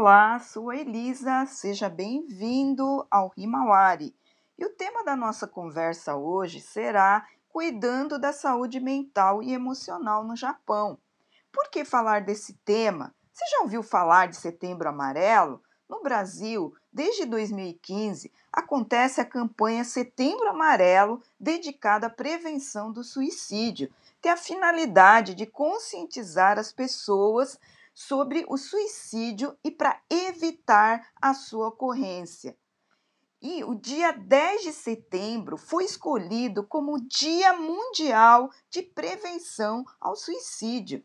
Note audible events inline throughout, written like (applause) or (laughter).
Olá, sou Elisa, seja bem-vindo ao Himawari. E o tema da nossa conversa hoje será Cuidando da Saúde Mental e Emocional no Japão. Por que falar desse tema? Você já ouviu falar de Setembro Amarelo? No Brasil, desde 2015, acontece a campanha Setembro Amarelo, dedicada à prevenção do suicídio. Tem a finalidade de conscientizar as pessoas sobre o suicídio e para evitar a sua ocorrência. E o dia 10 de setembro foi escolhido como o Dia Mundial de Prevenção ao Suicídio.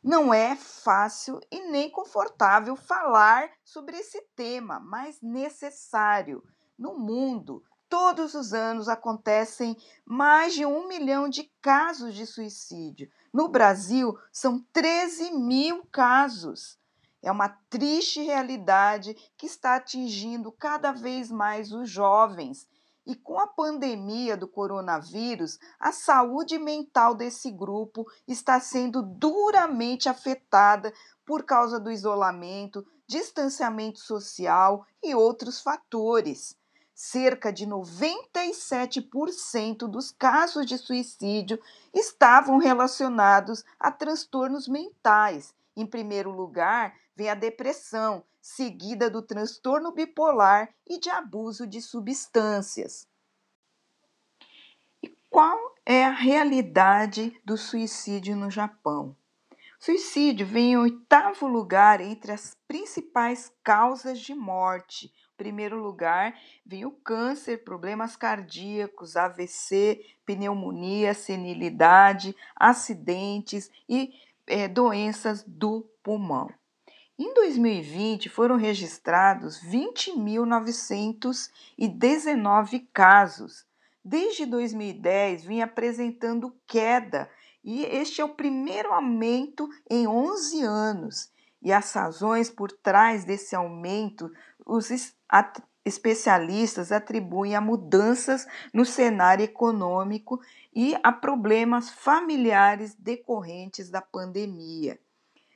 Não é fácil e nem confortável falar sobre esse tema, mas necessário. No mundo, todos os anos acontecem mais de um milhão de casos de suicídio. No Brasil, são 13 mil casos. É uma triste realidade que está atingindo cada vez mais os jovens. E com a pandemia do coronavírus, a saúde mental desse grupo está sendo duramente afetada por causa do isolamento, distanciamento social e outros fatores cerca de 97% dos casos de suicídio estavam relacionados a transtornos mentais. Em primeiro lugar, vem a depressão, seguida do transtorno bipolar e de abuso de substâncias. E qual é a realidade do suicídio no Japão? Suicídio vem em oitavo lugar entre as principais causas de morte, primeiro lugar vem o câncer, problemas cardíacos, AVC, pneumonia, senilidade, acidentes e é, doenças do pulmão. Em 2020 foram registrados 20.919 casos. Desde 2010 vinha apresentando queda e este é o primeiro aumento em 11 anos. E as razões por trás desse aumento os especialistas atribuem a mudanças no cenário econômico e a problemas familiares decorrentes da pandemia.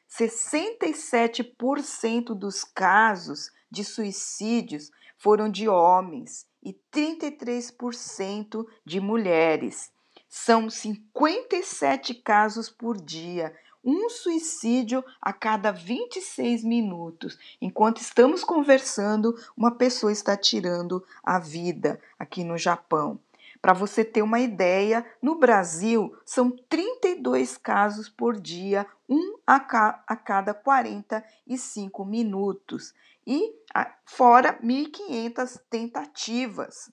67% dos casos de suicídios foram de homens e 33% de mulheres. São 57 casos por dia, um suicídio a cada 26 minutos. Enquanto estamos conversando, uma pessoa está tirando a vida aqui no Japão. Para você ter uma ideia, no Brasil são 32 casos por dia, um a, ca a cada 45 minutos, e fora 1.500 tentativas.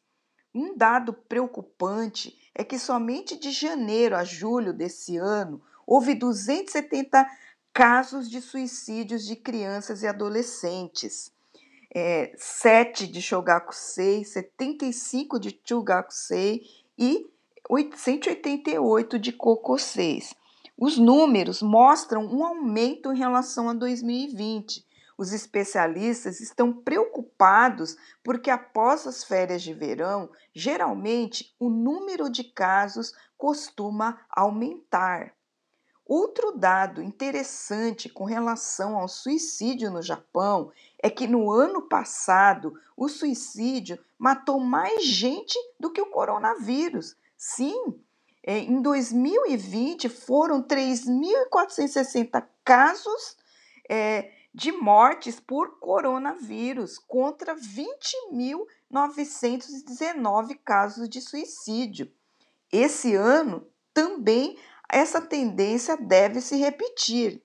Um dado preocupante é que somente de janeiro a julho desse ano houve 270 casos de suicídios de crianças e adolescentes. É, 7 de Shogakusei, 75 de Chugakusei e 188 de Kokoseis. Os números mostram um aumento em relação a 2020. Os especialistas estão preocupados porque, após as férias de verão, geralmente o número de casos costuma aumentar. Outro dado interessante com relação ao suicídio no Japão é que no ano passado o suicídio matou mais gente do que o coronavírus. Sim, é, em 2020 foram 3.460 casos é, de mortes por coronavírus contra 20.919 casos de suicídio. Esse ano também essa tendência deve se repetir.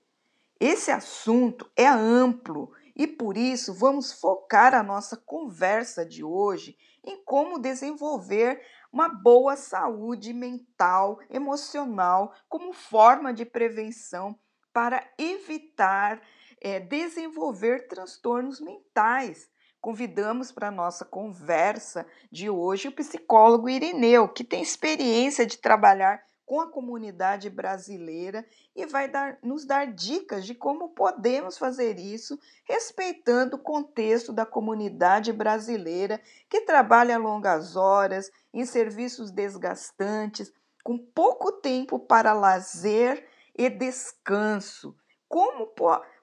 Esse assunto é amplo e por isso vamos focar a nossa conversa de hoje em como desenvolver uma boa saúde mental, emocional, como forma de prevenção para evitar é, desenvolver transtornos mentais. Convidamos para a nossa conversa de hoje o psicólogo Irineu, que tem experiência de trabalhar com a comunidade brasileira e vai dar, nos dar dicas de como podemos fazer isso, respeitando o contexto da comunidade brasileira que trabalha longas horas, em serviços desgastantes, com pouco tempo para lazer e descanso. Como,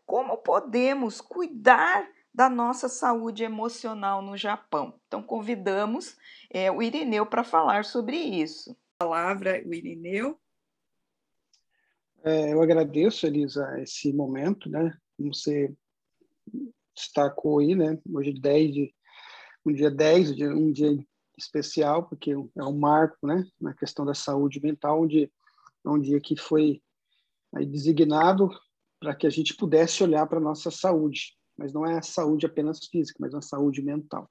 como podemos cuidar da nossa saúde emocional no Japão. Então, convidamos é, o Irineu para falar sobre isso. Palavra, o Irineu. É, eu agradeço, Elisa, esse momento, né? Como você destacou aí, né? Hoje, 10 é de, um dia 10, um dia especial, porque é um marco, né? Na questão da saúde mental, onde é um dia que foi designado para que a gente pudesse olhar para a nossa saúde, mas não é a saúde apenas física, mas a saúde mental.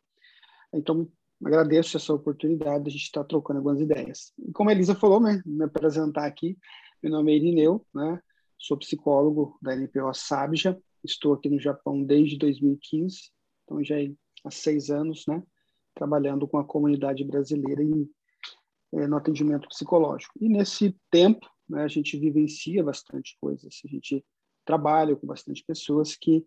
Então, agradeço essa oportunidade de a gente estar trocando algumas ideias. E como a Elisa falou, né, me apresentar aqui, meu nome é Irineu, né, sou psicólogo da NPO Sabja, estou aqui no Japão desde 2015, então já há seis anos, né, trabalhando com a comunidade brasileira em, é, no atendimento psicológico. E nesse tempo, né, a gente vivencia bastante coisas, a gente trabalha com bastante pessoas que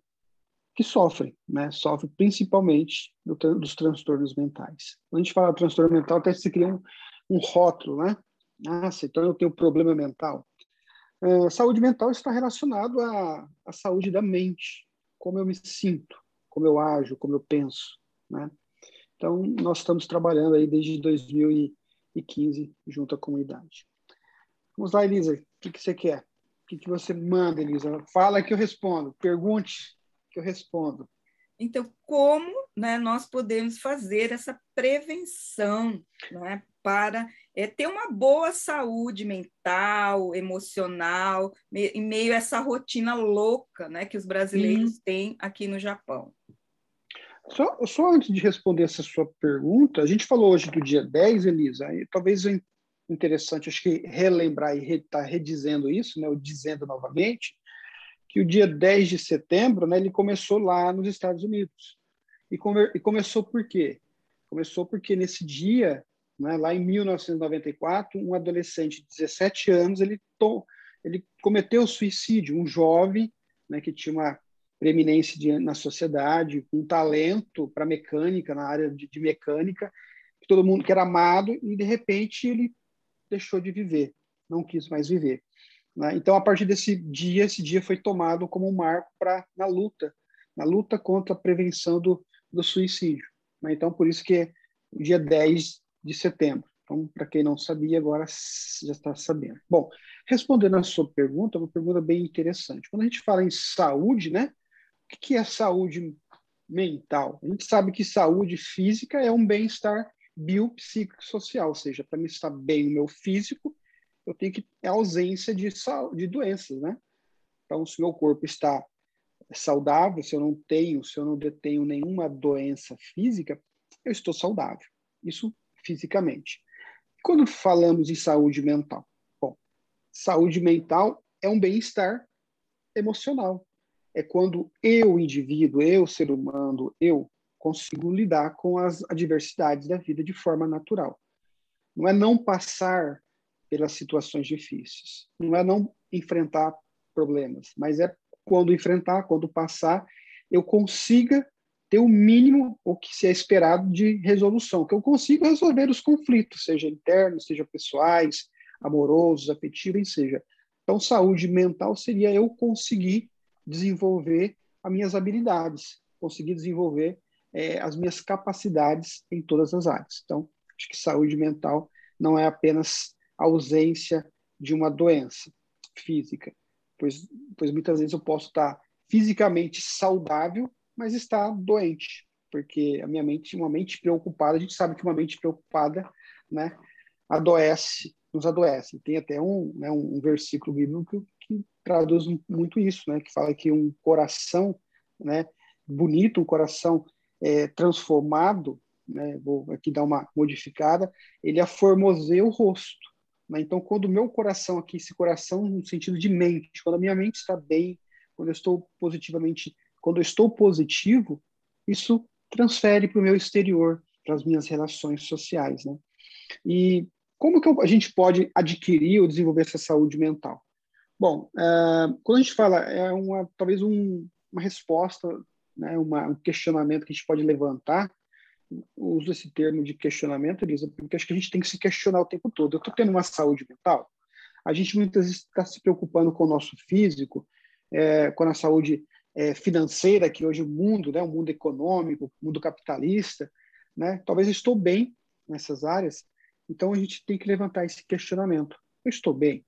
que sofrem, né? Sofrem principalmente do, dos transtornos mentais. Quando a gente fala transtorno mental, até se cria um, um rótulo, né? Ah, então eu tenho problema mental. Uh, saúde mental está relacionado à, à saúde da mente, como eu me sinto, como eu ajo, como eu penso, né? Então, nós estamos trabalhando aí desde 2015 junto à comunidade. Vamos lá, Elisa, o que, que você quer? O que, que você manda, Elisa? Fala que eu respondo. Pergunte que eu respondo. Então, como né, nós podemos fazer essa prevenção né, para é, ter uma boa saúde mental, emocional, em meio a essa rotina louca né, que os brasileiros têm aqui no Japão? Só, só antes de responder essa sua pergunta, a gente falou hoje do dia 10, Elisa, e talvez é interessante, acho que relembrar e estar tá redizendo isso, né, ou dizendo novamente, que o dia 10 de setembro, né, ele começou lá nos Estados Unidos. E, come, e começou por quê? Começou porque nesse dia, né, lá em 1994, um adolescente de 17 anos, ele, to, ele cometeu suicídio, um jovem né, que tinha uma preeminência de, na sociedade, um talento para mecânica, na área de, de mecânica, que todo mundo que era amado, e de repente ele deixou de viver, não quis mais viver. Né? Então, a partir desse dia, esse dia foi tomado como um marco para na luta, na luta contra a prevenção do, do suicídio. Né? Então, por isso que é o dia 10 de setembro. Então, para quem não sabia, agora já está sabendo. Bom, respondendo a sua pergunta, uma pergunta bem interessante. Quando a gente fala em saúde, né? O que é saúde mental? A gente sabe que saúde física é um bem-estar biopsicossocial, ou seja, para me estar bem no meu físico, eu tenho que é ausência de, de doenças, né? Então, se meu corpo está saudável, se eu não tenho, se eu não detenho nenhuma doença física, eu estou saudável. Isso fisicamente. Quando falamos em saúde mental, bom, saúde mental é um bem-estar emocional. É quando eu, indivíduo, eu, ser humano, eu consigo lidar com as adversidades da vida de forma natural. Não é não passar pelas situações difíceis. Não é não enfrentar problemas, mas é quando enfrentar, quando passar, eu consiga ter o mínimo o que se é esperado de resolução, que eu consiga resolver os conflitos, seja internos, seja pessoais, amorosos, afetivos, seja. Então, saúde mental seria eu conseguir desenvolver as minhas habilidades, conseguir desenvolver é, as minhas capacidades em todas as áreas. Então, acho que saúde mental não é apenas ausência de uma doença física, pois, pois muitas vezes eu posso estar fisicamente saudável, mas estar doente, porque a minha mente, uma mente preocupada, a gente sabe que uma mente preocupada, né, adoece, nos adoece. Tem até um, né, um versículo bíblico que, traduz muito isso, né, que fala que um coração, né, bonito, um coração é, transformado, né, vou aqui dar uma modificada, ele aformoseia o rosto. Né? Então, quando o meu coração aqui, esse coração no sentido de mente, quando a minha mente está bem, quando eu estou positivamente, quando eu estou positivo, isso transfere para o meu exterior, para as minhas relações sociais, né? E como que a gente pode adquirir ou desenvolver essa saúde mental? Bom, uh, quando a gente fala, é uma talvez um, uma resposta, né, uma, um questionamento que a gente pode levantar uso esse termo de questionamento, Elisa, porque acho que a gente tem que se questionar o tempo todo. Eu estou tendo uma saúde mental? A gente muitas vezes está se preocupando com o nosso físico, é, com a saúde é, financeira que hoje o mundo, né, o mundo econômico, o mundo capitalista, né, talvez eu estou bem nessas áreas, então a gente tem que levantar esse questionamento. Eu estou bem?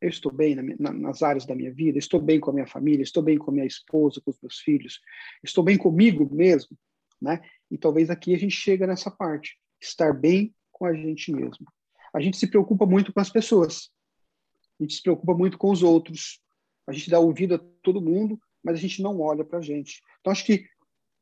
Eu estou bem na, na, nas áreas da minha vida? Estou bem com a minha família? Estou bem com a minha esposa, com os meus filhos? Estou bem comigo mesmo? Né? E talvez aqui a gente chega nessa parte, estar bem com a gente mesmo. A gente se preocupa muito com as pessoas. A gente se preocupa muito com os outros. A gente dá ouvido a todo mundo, mas a gente não olha para a gente. Então, acho que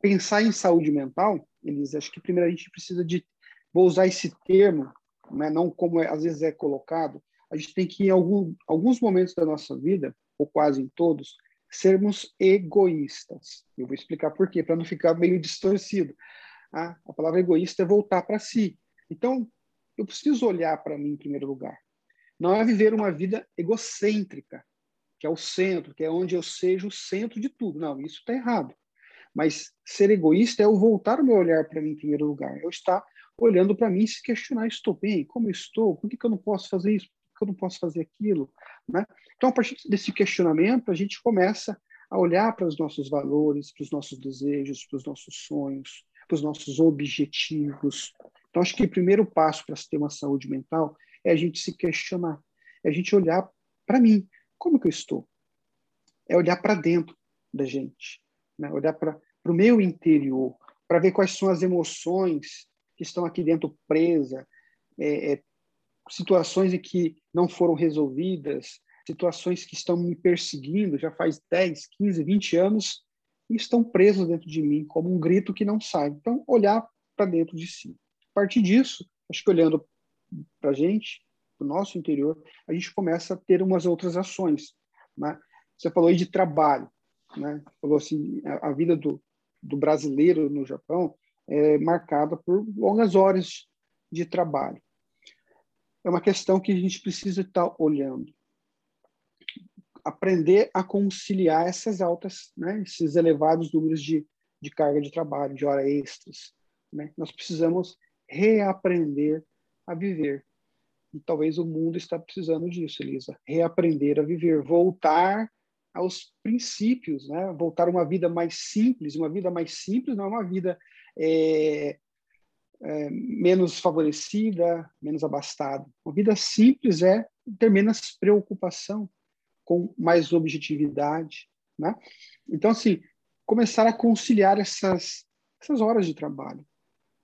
pensar em saúde mental, Elisa, acho que primeiro a gente precisa de vou usar esse termo, né, não como é, às vezes é colocado, a gente tem que, em algum, alguns momentos da nossa vida, ou quase em todos, sermos egoístas. Eu vou explicar por quê, para não ficar meio distorcido. Ah, a palavra egoísta é voltar para si. Então, eu preciso olhar para mim em primeiro lugar. Não é viver uma vida egocêntrica, que é o centro, que é onde eu seja o centro de tudo. Não, isso está errado. Mas ser egoísta é eu voltar o meu olhar para mim em primeiro lugar. Eu estar olhando para mim e se questionar: estou bem? Como estou? Por que, que eu não posso fazer isso? Que eu não posso fazer aquilo? Né? Então, a partir desse questionamento, a gente começa a olhar para os nossos valores, para os nossos desejos, para os nossos sonhos, para os nossos objetivos. Então, acho que o primeiro passo para se ter uma saúde mental é a gente se questionar, é a gente olhar para mim, como que eu estou? É olhar para dentro da gente, né? olhar para o meu interior, para ver quais são as emoções que estão aqui dentro presa, é, é, situações em que não foram resolvidas, situações que estão me perseguindo já faz 10, 15, 20 anos e estão presos dentro de mim como um grito que não sai. Então, olhar para dentro de si. A partir disso, acho que olhando para a gente, para o nosso interior, a gente começa a ter umas outras ações. Né? Você falou aí de trabalho, né? Falou assim, a, a vida do, do brasileiro no Japão é, marcada por longas horas de trabalho. É uma questão que a gente precisa estar olhando. Aprender a conciliar essas altas, né, esses elevados números de, de carga de trabalho, de horas extras. Né? Nós precisamos reaprender a viver. E talvez o mundo está precisando disso, Elisa. Reaprender a viver, voltar aos princípios, né? voltar a uma vida mais simples. Uma vida mais simples não é uma vida é, é, menos favorecida, menos abastada. Uma vida simples é ter menos preocupação, com mais objetividade. Né? Então, assim, começar a conciliar essas, essas horas de trabalho.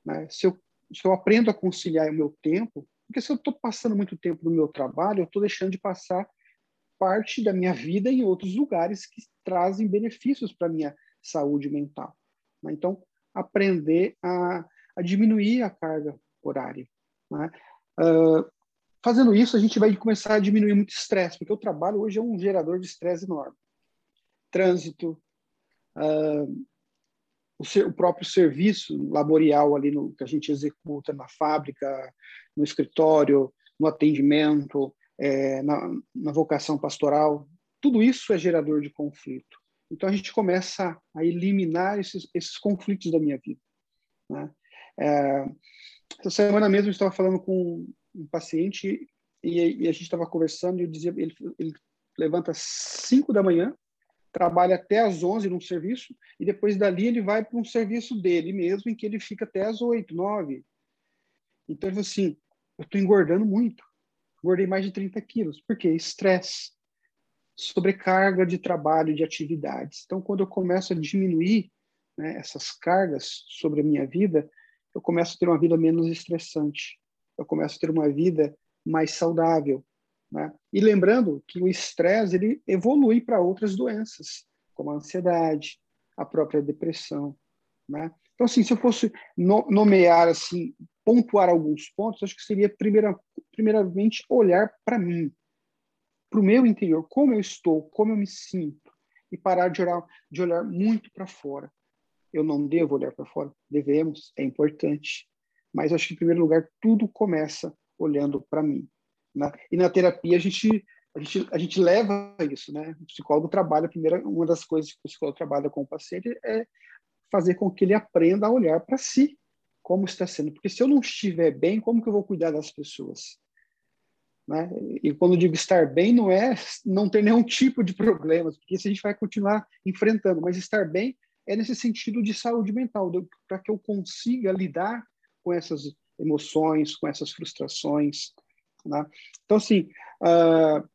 Né? Se, eu, se eu aprendo a conciliar o meu tempo, porque se eu estou passando muito tempo no meu trabalho, eu estou deixando de passar parte da minha vida em outros lugares que trazem benefícios para minha saúde mental. Né? Então, aprender a, a, diminuir a carga horária. Né? Uh, fazendo isso, a gente vai começar a diminuir muito estresse, porque o trabalho hoje é um gerador de estresse enorme. Trânsito, uh, o, ser, o, próprio serviço laborial ali no, que a gente executa na fábrica, no escritório, no atendimento, é, na, na vocação pastoral, tudo isso é gerador de conflito. Então a gente começa a eliminar esses, esses conflitos da minha vida. Né? É, essa semana mesmo eu estava falando com um paciente e, e a gente estava conversando e eu dizia ele, ele levanta às 5 da manhã, trabalha até às 11 num serviço e depois dali ele vai para um serviço dele mesmo em que ele fica até às 8, 9. Então ele falou assim, eu estou engordando muito, engordei mais de 30 quilos. Por quê? Estresse sobrecarga de trabalho, de atividades. Então, quando eu começo a diminuir né, essas cargas sobre a minha vida, eu começo a ter uma vida menos estressante. Eu começo a ter uma vida mais saudável. Né? E lembrando que o estresse ele evolui para outras doenças, como a ansiedade, a própria depressão. Né? Então, assim, se eu fosse nomear, assim, pontuar alguns pontos, acho que seria, primeira, primeiramente, olhar para mim, para o meu interior, como eu estou, como eu me sinto, e parar de olhar, de olhar muito para fora. Eu não devo olhar para fora, devemos, é importante. Mas acho que, em primeiro lugar, tudo começa olhando para mim. Né? E na terapia, a gente, a, gente, a gente leva isso. Né? O psicólogo trabalha, primeira, uma das coisas que o psicólogo trabalha com o paciente é fazer com que ele aprenda a olhar para si, como está sendo. Porque se eu não estiver bem, como que eu vou cuidar das pessoas? Né? E quando digo estar bem, não é não ter nenhum tipo de problemas, porque isso a gente vai continuar enfrentando, mas estar bem é nesse sentido de saúde mental, para que eu consiga lidar com essas emoções, com essas frustrações. Né? Então, assim, uh,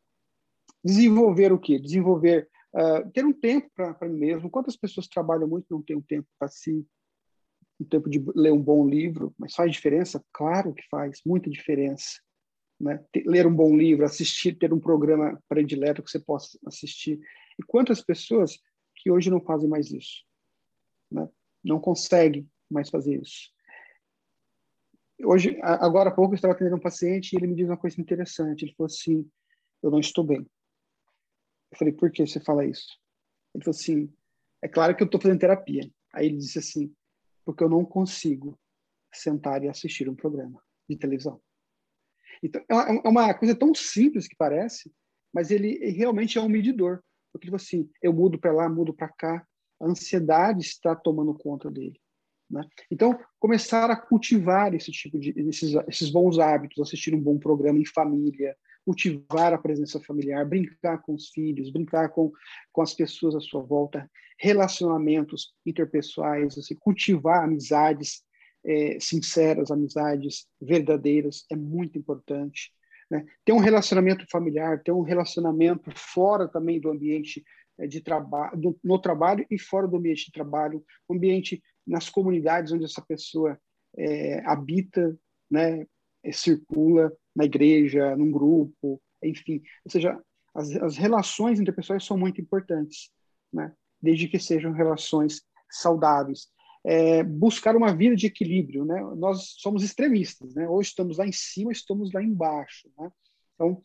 desenvolver o quê? Desenvolver, uh, ter um tempo para mim mesmo. Quantas pessoas trabalham muito e não têm um tempo para si? Um tempo de ler um bom livro, mas faz diferença? Claro que faz, muita diferença. Né? Ler um bom livro, assistir, ter um programa predileto que você possa assistir. E quantas pessoas que hoje não fazem mais isso? Né? Não conseguem mais fazer isso. Hoje, agora há pouco, eu estava atendendo um paciente e ele me diz uma coisa interessante. Ele falou assim: Eu não estou bem. Eu falei, por que você fala isso? Ele falou assim, é claro que eu estou fazendo terapia. Aí ele disse assim, porque eu não consigo sentar e assistir um programa de televisão. Então, é, é uma coisa tão simples que parece, mas ele realmente é um medidor. Porque, tipo assim, eu mudo para lá, mudo para cá, a ansiedade está tomando conta dele. Né? Então, começar a cultivar esse tipo de esses, esses bons hábitos, assistir um bom programa em família, cultivar a presença familiar, brincar com os filhos, brincar com, com as pessoas à sua volta, relacionamentos interpessoais, assim, cultivar amizades é, sinceras, amizades verdadeiras, é muito importante. Né? Ter um relacionamento familiar, ter um relacionamento fora também do ambiente de trabalho, no trabalho e fora do ambiente de trabalho, ambiente nas comunidades onde essa pessoa é, habita, né, circula, na igreja, num grupo, enfim. Ou seja, as, as relações interpessoais são muito importantes, né? desde que sejam relações saudáveis. É, buscar uma vida de equilíbrio, né? Nós somos extremistas, né? Ou estamos lá em cima, estamos lá embaixo, né? Então,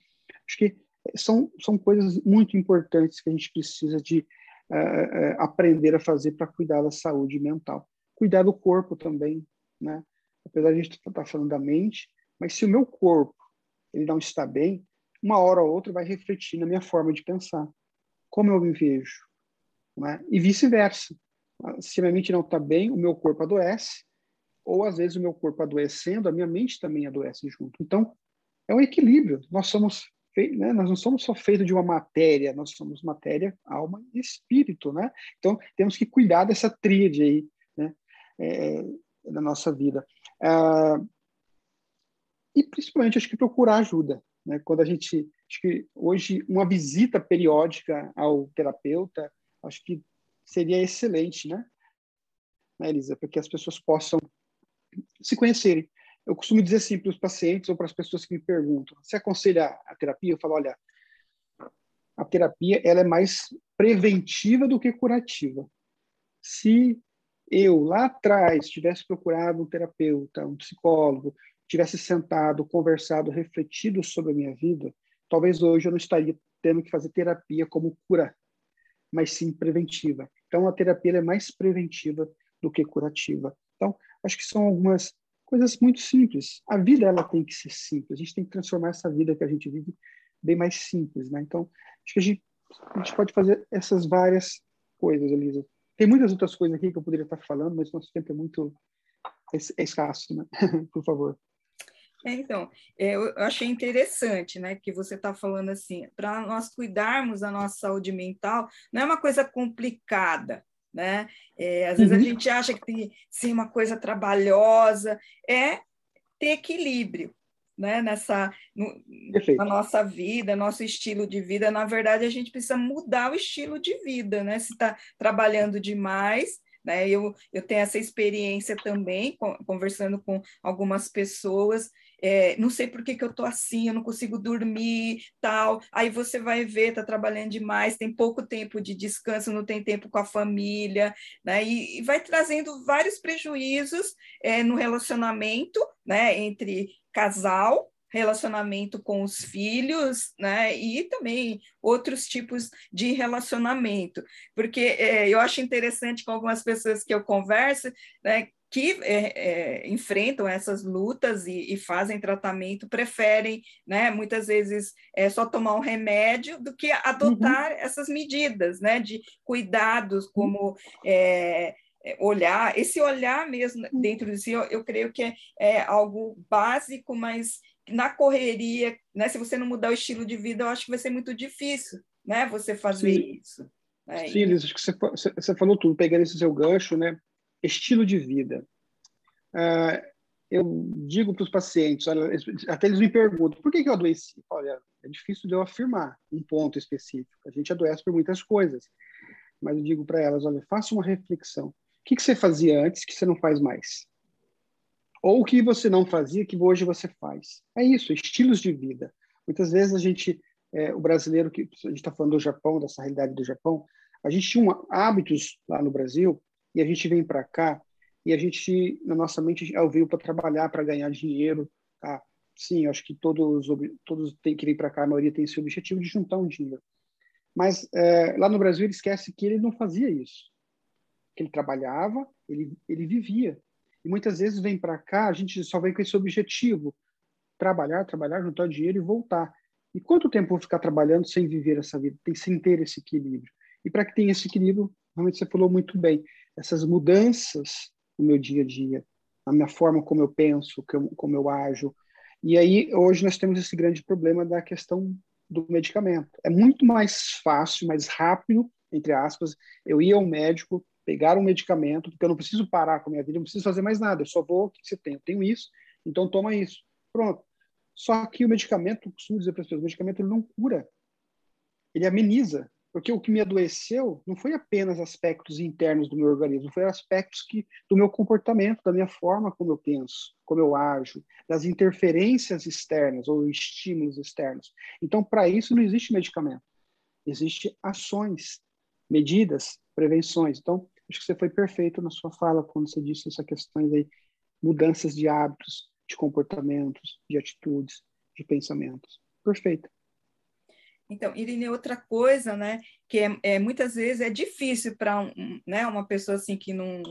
acho que são são coisas muito importantes que a gente precisa de uh, uh, aprender a fazer para cuidar da saúde mental, cuidar do corpo também, né? Apesar de a gente estar tá falando da mente, mas se o meu corpo ele não está bem, uma hora ou outra vai refletir na minha forma de pensar, como eu me vejo, né? e vice-versa. Se a minha mente não está bem, o meu corpo adoece, ou às vezes o meu corpo adoecendo, a minha mente também adoece junto. Então, é um equilíbrio. Nós somos né? nós não somos só feitos de uma matéria, nós somos matéria, alma e espírito, né? Então, temos que cuidar dessa tríade aí, né? É, da nossa vida. Ah, e principalmente acho que procurar ajuda, né? Quando a gente acho que hoje uma visita periódica ao terapeuta, acho que seria excelente, né? né Elisa, para que as pessoas possam se conhecerem. Eu costumo dizer assim para os pacientes ou para as pessoas que me perguntam: você aconselha a terapia? Eu falo, olha, a terapia ela é mais preventiva do que curativa. Se eu lá atrás tivesse procurado um terapeuta, um psicólogo, tivesse sentado, conversado, refletido sobre a minha vida, talvez hoje eu não estaria tendo que fazer terapia como cura, mas sim preventiva. Então, a terapia é mais preventiva do que curativa. Então, acho que são algumas coisas muito simples. A vida ela tem que ser simples. A gente tem que transformar essa vida que a gente vive bem mais simples, né? Então, acho que a gente, a gente pode fazer essas várias coisas, Elisa. Tem muitas outras coisas aqui que eu poderia estar falando, mas nosso tempo é muito é escasso, né? (laughs) Por favor. É, então, é, eu achei interessante, né, que você está falando assim, para nós cuidarmos da nossa saúde mental, não é uma coisa complicada, né? É, às vezes uhum. a gente acha que tem sim uma coisa trabalhosa, é ter equilíbrio, né? Nessa no, na nossa vida, nosso estilo de vida. Na verdade, a gente precisa mudar o estilo de vida, né? Se está trabalhando demais, né? Eu, eu tenho essa experiência também, conversando com algumas pessoas, é, não sei por que, que eu tô assim, eu não consigo dormir, tal. Aí você vai ver, tá trabalhando demais, tem pouco tempo de descanso, não tem tempo com a família, né? E, e vai trazendo vários prejuízos é, no relacionamento, né? Entre casal, relacionamento com os filhos, né? E também outros tipos de relacionamento, porque é, eu acho interessante com algumas pessoas que eu converso, né? Que é, é, enfrentam essas lutas e, e, fazem tratamento preferem, né, muitas vezes, é, só tomar um remédio do que adotar uhum. essas medidas, né, de cuidados, como é, é, olhar, esse olhar mesmo uhum. dentro de si, eu, eu creio que é, é algo básico, mas na correria, né? Se você não mudar o estilo de vida, eu acho que vai ser muito difícil, né? Você fazer Sim. isso. Né? Sim, Liz, acho que você, você falou tudo, pegando esse seu gancho, né? Estilo de vida. Uh, eu digo para os pacientes, até eles me perguntam, por que, que eu adoeci? Olha, é difícil de eu afirmar um ponto específico. A gente adoece por muitas coisas. Mas eu digo para elas, olha, faça uma reflexão. O que, que você fazia antes que você não faz mais? Ou o que você não fazia que hoje você faz? É isso, estilos de vida. Muitas vezes a gente, é, o brasileiro, que a gente está falando do Japão, dessa realidade do Japão, a gente tinha um, hábitos lá no Brasil e a gente vem para cá e a gente, na nossa mente, veio para trabalhar, para ganhar dinheiro. Tá? Sim, acho que todos, todos têm que vir para cá, a maioria tem esse objetivo de juntar um dinheiro. Mas é, lá no Brasil ele esquece que ele não fazia isso. Que ele trabalhava, ele, ele vivia. E muitas vezes vem para cá, a gente só vem com esse objetivo: trabalhar, trabalhar, juntar dinheiro e voltar. E quanto tempo eu vou ficar trabalhando sem viver essa vida, tem, sem ter esse equilíbrio? E para que tenha esse equilíbrio, realmente você falou muito bem, essas mudanças no meu dia a dia, na minha forma como eu penso, como eu ajo. E aí, hoje, nós temos esse grande problema da questão do medicamento. É muito mais fácil, mais rápido, entre aspas, eu ir ao médico, pegar um medicamento, porque eu não preciso parar com a minha vida, não preciso fazer mais nada, eu só vou, o que você tem? Eu tenho isso, então toma isso. Pronto. Só que o medicamento, costumo dizer para as pessoas, o medicamento não cura, ele ameniza. Porque o que me adoeceu não foi apenas aspectos internos do meu organismo, foi aspectos que, do meu comportamento, da minha forma como eu penso, como eu ajo, das interferências externas ou estímulos externos. Então, para isso não existe medicamento. Existem ações, medidas, prevenções. Então, acho que você foi perfeito na sua fala quando você disse essa questão aí, mudanças de hábitos, de comportamentos, de atitudes, de pensamentos. Perfeito. Então, Irine, outra coisa, né, que é, é muitas vezes é difícil para um, né, uma pessoa assim que não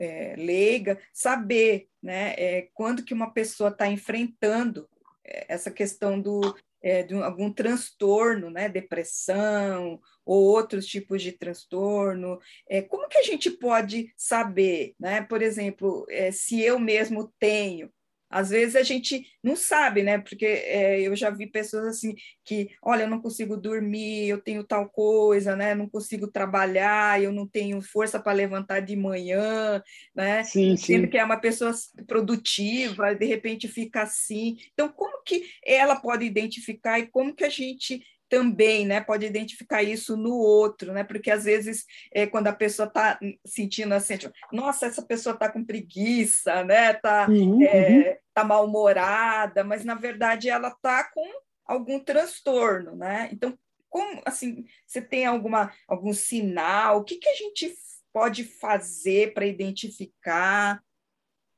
é, leiga saber, né, é, quando que uma pessoa está enfrentando é, essa questão do é, de algum transtorno, né, depressão ou outros tipos de transtorno. É, como que a gente pode saber, né? Por exemplo, é, se eu mesmo tenho às vezes a gente não sabe, né? Porque é, eu já vi pessoas assim que, olha, eu não consigo dormir, eu tenho tal coisa, né? Não consigo trabalhar, eu não tenho força para levantar de manhã, né? Sim, Sendo sim. que é uma pessoa produtiva, de repente fica assim. Então, como que ela pode identificar e como que a gente também, né, pode identificar isso no outro, né, porque às vezes é, quando a pessoa está sentindo assim, tipo, nossa, essa pessoa está com preguiça, né, está uhum, é, uhum. tá mal-humorada, mas na verdade ela está com algum transtorno, né, então como, assim, você tem alguma, algum sinal, o que, que a gente pode fazer para identificar?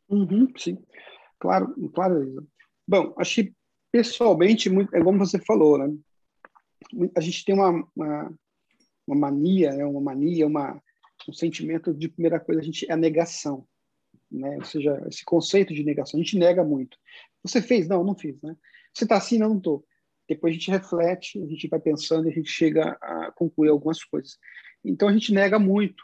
Uhum, sim, claro, claro. Bom, acho que pessoalmente, muito, é como você falou, né, a gente tem uma, uma, uma mania, né? uma mania, uma, um sentimento de primeira coisa, a gente é a negação, né? Ou seja, esse conceito de negação, a gente nega muito. Você fez? Não, não fiz, né? Você está assim? Não, não estou. Depois a gente reflete, a gente vai pensando e a gente chega a concluir algumas coisas. Então a gente nega muito,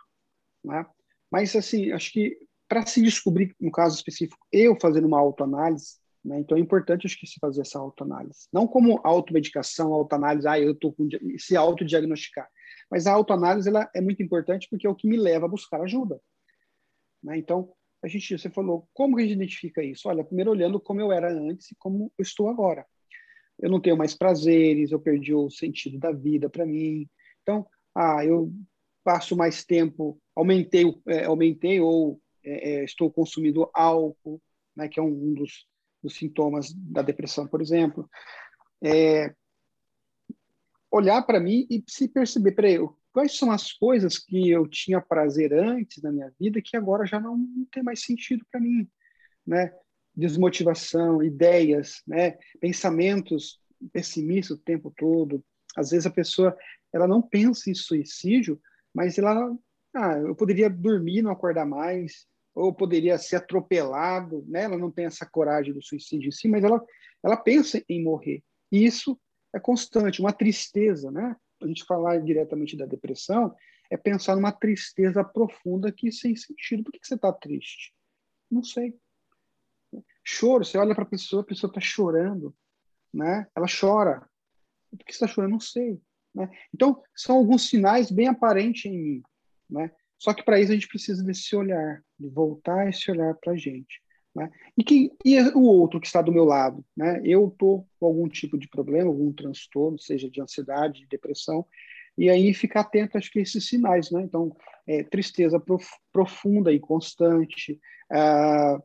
né? Mas assim, acho que para se descobrir, no caso específico, eu fazendo uma autoanálise, né? Então é importante acho que se fazer essa autoanálise. Não como automedicação, autoanálise, ah, eu estou com se autodiagnosticar. Mas a autoanálise ela é muito importante porque é o que me leva a buscar ajuda. Né? Então, a gente, você falou, como que a gente identifica isso? Olha, primeiro olhando como eu era antes e como eu estou agora. Eu não tenho mais prazeres, eu perdi o sentido da vida para mim. Então, ah, eu passo mais tempo, aumentei, é, aumentei ou é, estou consumindo álcool, né, que é um, um dos dos sintomas da depressão, por exemplo, é olhar para mim e se perceber, peraí, quais são as coisas que eu tinha prazer antes na minha vida que agora já não, não tem mais sentido para mim, né? Desmotivação, ideias, né? Pensamentos pessimistas o tempo todo. Às vezes a pessoa ela não pensa em suicídio, mas ela, ah, eu poderia dormir, não acordar mais, ou poderia ser atropelado, né? Ela não tem essa coragem do suicídio em si, mas ela ela pensa em morrer. E isso é constante, uma tristeza, né? A gente falar diretamente da depressão é pensar numa tristeza profunda que sem sentido. Por que, que você está triste? Não sei. Choro, você olha para a pessoa, a pessoa está chorando, né? Ela chora. Por que você está chorando? Não sei. Né? Então, são alguns sinais bem aparentes em mim. Né? Só que para isso a gente precisa desse olhar, de voltar esse olhar para a gente. Né? E, que, e o outro que está do meu lado? Né? Eu estou com algum tipo de problema, algum transtorno, seja de ansiedade, de depressão, e aí ficar atento acho que esses sinais. Né? Então, é, tristeza prof, profunda e constante, ah,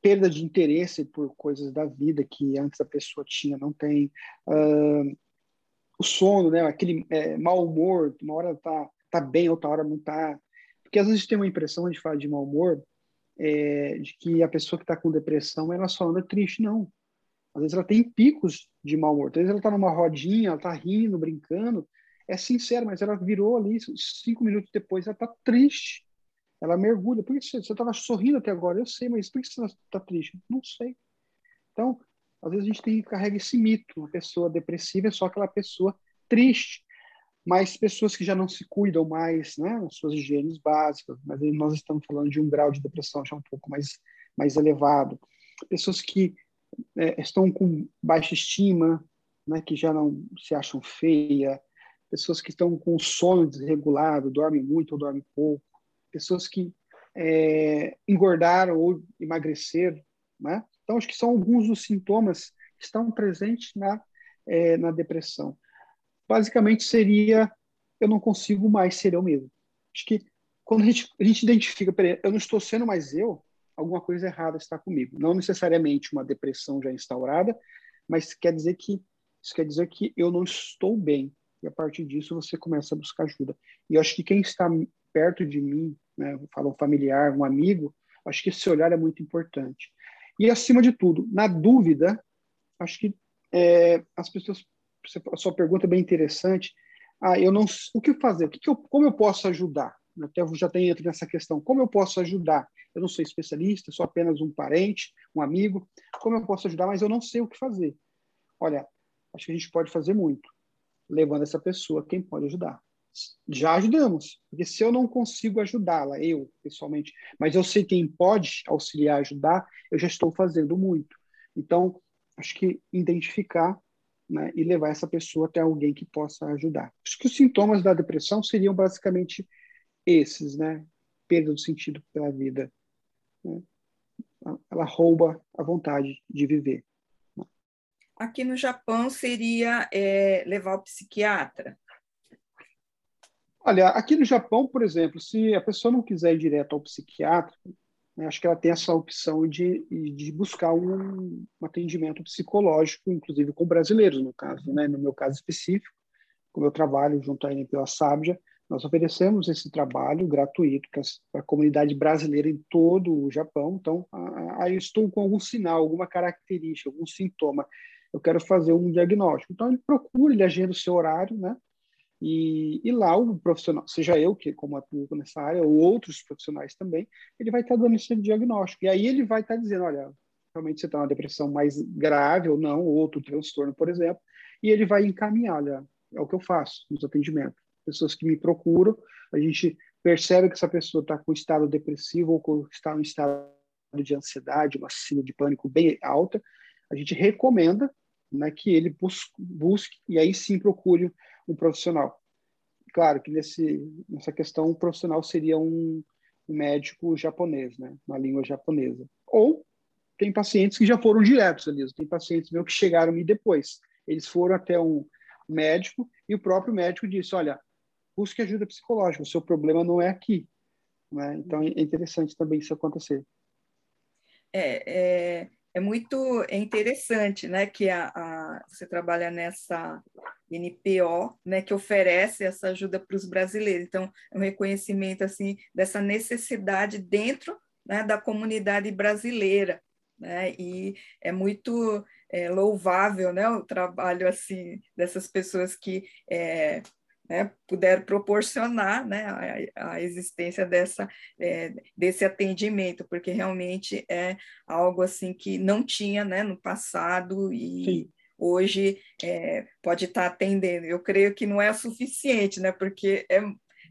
perda de interesse por coisas da vida que antes a pessoa tinha, não tem. Uh, o sono, né? Aquele é, mau humor, uma hora tá, tá bem, outra hora não tá. Porque às vezes tem uma impressão, a gente fala de mau humor, é, de que a pessoa que está com depressão, ela só anda triste. Não. Às vezes ela tem picos de mau humor. Às vezes ela está numa rodinha, ela está rindo, brincando. É sincero, mas ela virou ali, cinco minutos depois, ela está triste ela mergulha. Por que você estava sorrindo até agora? Eu sei, mas por que você está triste? Não sei. Então, às vezes a gente tem, carrega esse mito. Uma pessoa depressiva é só aquela pessoa triste. Mas pessoas que já não se cuidam mais, né, suas higienes básicas, mas nós estamos falando de um grau de depressão já um pouco mais, mais elevado. Pessoas que é, estão com baixa estima, né, que já não se acham feia, pessoas que estão com sono desregulado, dormem muito ou dormem pouco, pessoas que é, engordaram ou emagreceram, né? Então, acho que são alguns dos sintomas que estão presentes na, é, na depressão. Basicamente, seria eu não consigo mais ser eu mesmo. Acho que quando a gente, a gente identifica, peraí, eu não estou sendo mais eu, alguma coisa errada está comigo. Não necessariamente uma depressão já instaurada, mas quer dizer que isso quer dizer que eu não estou bem. E a partir disso você começa a buscar ajuda. E eu acho que quem está perto de mim, né, falo um familiar, um amigo, acho que esse olhar é muito importante. E, acima de tudo, na dúvida, acho que é, as pessoas, a sua pergunta é bem interessante, ah, eu não, o que fazer? O que, que eu, como eu posso ajudar? Até já tenho entrado nessa questão. Como eu posso ajudar? Eu não sou especialista, sou apenas um parente, um amigo. Como eu posso ajudar? Mas eu não sei o que fazer. Olha, acho que a gente pode fazer muito, levando essa pessoa quem pode ajudar já ajudamos. Porque se eu não consigo ajudá-la, eu, pessoalmente, mas eu sei quem pode auxiliar, ajudar, eu já estou fazendo muito. Então, acho que identificar né, e levar essa pessoa até alguém que possa ajudar. Acho que os sintomas da depressão seriam basicamente esses, né? Perda do sentido pela vida. Né? Ela rouba a vontade de viver. Aqui no Japão seria é, levar o psiquiatra? Olha, aqui no Japão, por exemplo, se a pessoa não quiser ir direto ao psiquiatra, né, acho que ela tem essa opção de, de buscar um, um, atendimento psicológico, inclusive com brasileiros, no caso. Né? No meu caso específico, como eu trabalho junto à NPO Sábia, nós oferecemos esse trabalho gratuito para a comunidade brasileira em todo o Japão. Então, aí estou com algum sinal, alguma característica, algum sintoma. Eu quero fazer um diagnóstico. Então, ele procura, ele agenda o seu horário, né? E, e, lá o profissional, seja eu que como atuo nessa área ou outros profissionais também, ele vai estar dando esse diagnóstico. E aí ele vai estar dizendo, olha, realmente você está numa depressão mais grave ou não, ou outro transtorno, por exemplo, e ele vai encaminhar, olha, é o que eu faço nos atendimentos. Pessoas que me procuram, a gente percebe que essa pessoa está com estado depressivo ou está em estado de ansiedade, uma síndrome de pânico bem alta, a gente recomenda né, que ele busque, busque e aí sim procure um profissional. Claro que nesse, nessa questão, o um profissional seria um, médico japonês, né, na língua japonesa. Ou tem pacientes que já foram diretos ali, tem pacientes meus que chegaram me depois. Eles foram até um médico e o próprio médico disse: Olha, busque ajuda psicológica, o seu problema não é aqui. Né? Então é interessante também isso acontecer. É, é, é muito é interessante né, que a, a, você trabalha nessa NPO, né, que oferece essa ajuda para os brasileiros. Então, é um reconhecimento assim dessa necessidade dentro né, da comunidade brasileira. Né? E é muito é, louvável né, o trabalho assim dessas pessoas que é, né, puderam proporcionar né, a, a existência dessa, é, desse atendimento, porque realmente é algo assim que não tinha né, no passado e Sim. hoje é, pode estar atendendo. Eu creio que não é suficiente, né, porque é,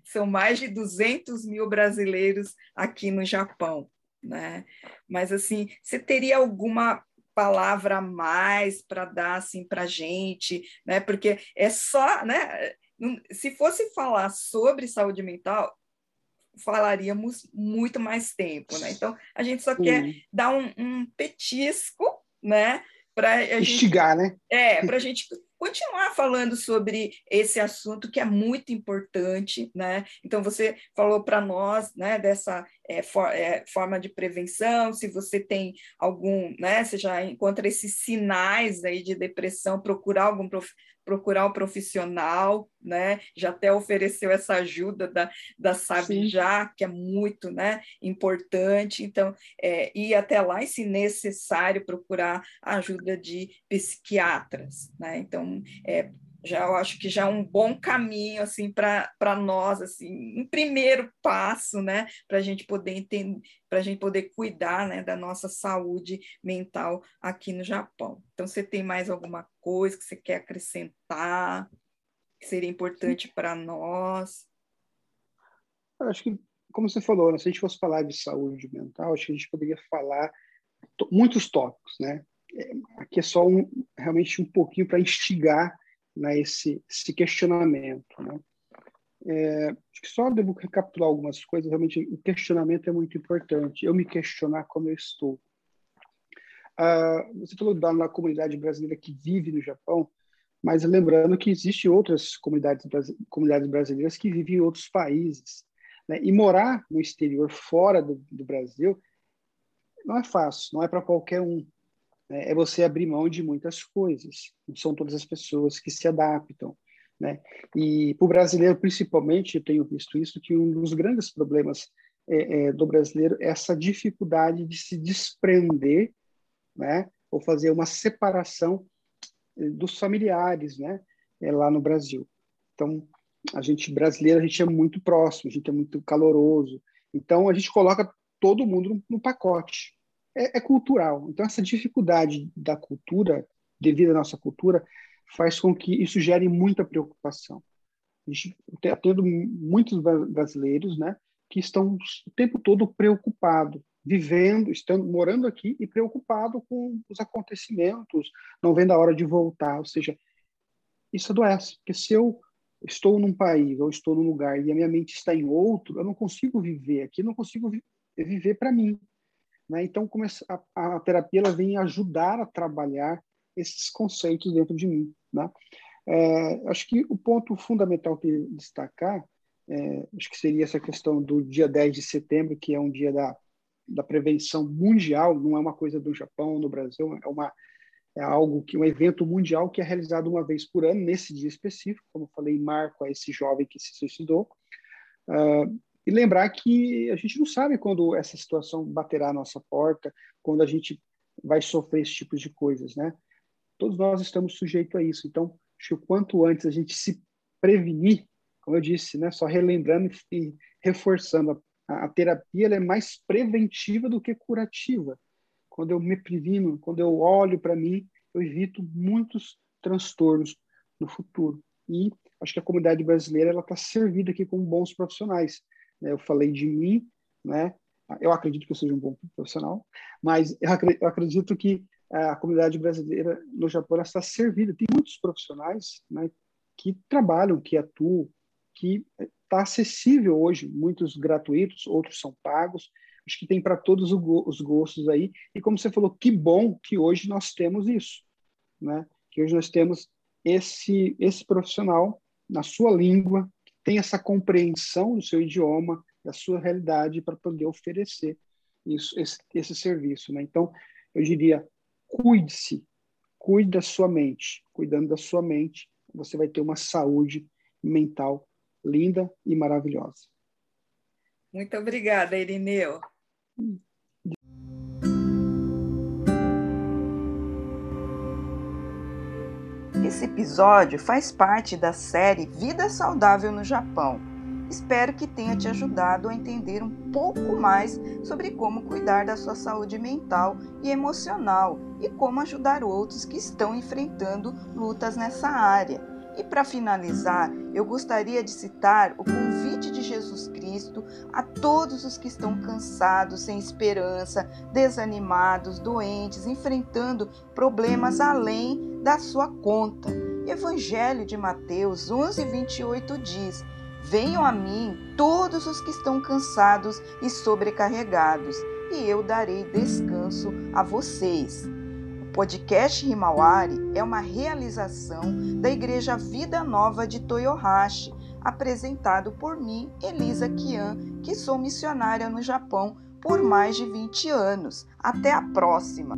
são mais de 200 mil brasileiros aqui no Japão. né? Mas assim, você teria alguma palavra a mais para dar assim para gente, né? Porque é só, né? Se fosse falar sobre saúde mental, falaríamos muito mais tempo, né? Então a gente só quer dar um, um petisco, né? Para instigar, gente, né? É, para a gente continuar falando sobre esse assunto que é muito importante, né? Então você falou para nós, né, dessa é, for, é, forma de prevenção, se você tem algum, né, você já encontra esses sinais aí de depressão, procurar algum prof, procurar um profissional, né? Já até ofereceu essa ajuda da, da Sabijá, que é muito, né, importante. Então, é, ir até lá e, se necessário, procurar a ajuda de psiquiatras, né? Então, é, já eu acho que já é um bom caminho assim para nós assim um primeiro passo né para a gente poder entender para a gente poder cuidar né, da nossa saúde mental aqui no Japão. Então você tem mais alguma coisa que você quer acrescentar que seria importante para nós? Eu acho que como você falou né, se a gente fosse falar de saúde mental acho que a gente poderia falar muitos tópicos né? É, aqui é só um, realmente um pouquinho para instigar né, esse, esse questionamento. Né? É, acho que só devo recapitular algumas coisas. Realmente, o questionamento é muito importante. Eu me questionar como eu estou. Ah, você falou da, da comunidade brasileira que vive no Japão, mas lembrando que existem outras comunidades, comunidades brasileiras que vivem em outros países. Né? E morar no exterior, fora do, do Brasil, não é fácil, não é para qualquer um né, é você abrir mão de muitas coisas. Não são todas as pessoas que se adaptam. Né? E para o brasileiro, principalmente, eu tenho visto isso, que um dos grandes problemas é, é, do brasileiro é essa dificuldade de se desprender, né? ou fazer uma separação é, dos familiares né? É, lá no Brasil. Então, a gente brasileiro, a gente é muito próximo, a gente é muito caloroso. Então, a gente coloca todo mundo no pacote é, é cultural. Então, essa dificuldade da cultura, devido à nossa cultura, faz com que isso gere muita preocupação. A gente está tendo muitos brasileiros né, que estão o tempo todo preocupados, vivendo, estando morando aqui e preocupado com os acontecimentos, não vendo a hora de voltar. Ou seja, isso adoece, porque se eu estou num país ou estou num lugar e a minha mente está em outro, eu não consigo viver aqui, não consigo viver para mim. Né? Então, a, a, terapia ela vem ajudar a trabalhar esses conceitos dentro de mim. Né? É, acho que o ponto fundamental que destacar, é, acho que seria essa questão do dia 10 de setembro, que é um dia da, da prevenção mundial, não é uma coisa do Japão, no Brasil, é uma é algo que um evento mundial que é realizado uma vez por ano nesse dia específico, como eu falei, marco a esse jovem que se suicidou. Uh, e lembrar que a gente não sabe quando essa situação baterá à nossa porta, quando a gente vai sofrer esse tipo de coisas, né? Todos nós estamos sujeitos a isso. Então, acho que o quanto antes a gente se prevenir, como eu disse, né? Só relembrando e reforçando, a, a terapia é mais preventiva do que curativa. Quando eu me previno, quando eu olho para mim, eu evito muitos transtornos no futuro. E acho que a comunidade brasileira ela está servida aqui com bons profissionais? Eu falei de mim, né? Eu acredito que eu seja um bom profissional, mas eu acredito que a comunidade brasileira no Japão está servida. Tem muitos profissionais né, que trabalham, que atuam, que está acessível hoje, muitos gratuitos, outros são pagos. Acho que tem para todos os gostos aí. E como você falou, que bom que hoje nós temos isso, né? Que hoje nós temos esse esse profissional na sua língua, tem essa compreensão do seu idioma, da sua realidade para poder oferecer isso, esse, esse serviço. Né? Então, eu diria, cuide-se, cuide da sua mente. Cuidando da sua mente, você vai ter uma saúde mental linda e maravilhosa. Muito obrigada, Irineu. Esse episódio faz parte da série Vida Saudável no Japão. Espero que tenha te ajudado a entender um pouco mais sobre como cuidar da sua saúde mental e emocional e como ajudar outros que estão enfrentando lutas nessa área. E para finalizar, eu gostaria de citar o convite de Jesus Cristo a todos os que estão cansados, sem esperança, desanimados, doentes, enfrentando problemas além da sua conta. Evangelho de Mateus 11, 28 diz: Venham a mim todos os que estão cansados e sobrecarregados, e eu darei descanso a vocês. O podcast Himawari é uma realização da Igreja Vida Nova de Toyohashi, apresentado por mim, Elisa Kian, que sou missionária no Japão por mais de 20 anos. Até a próxima!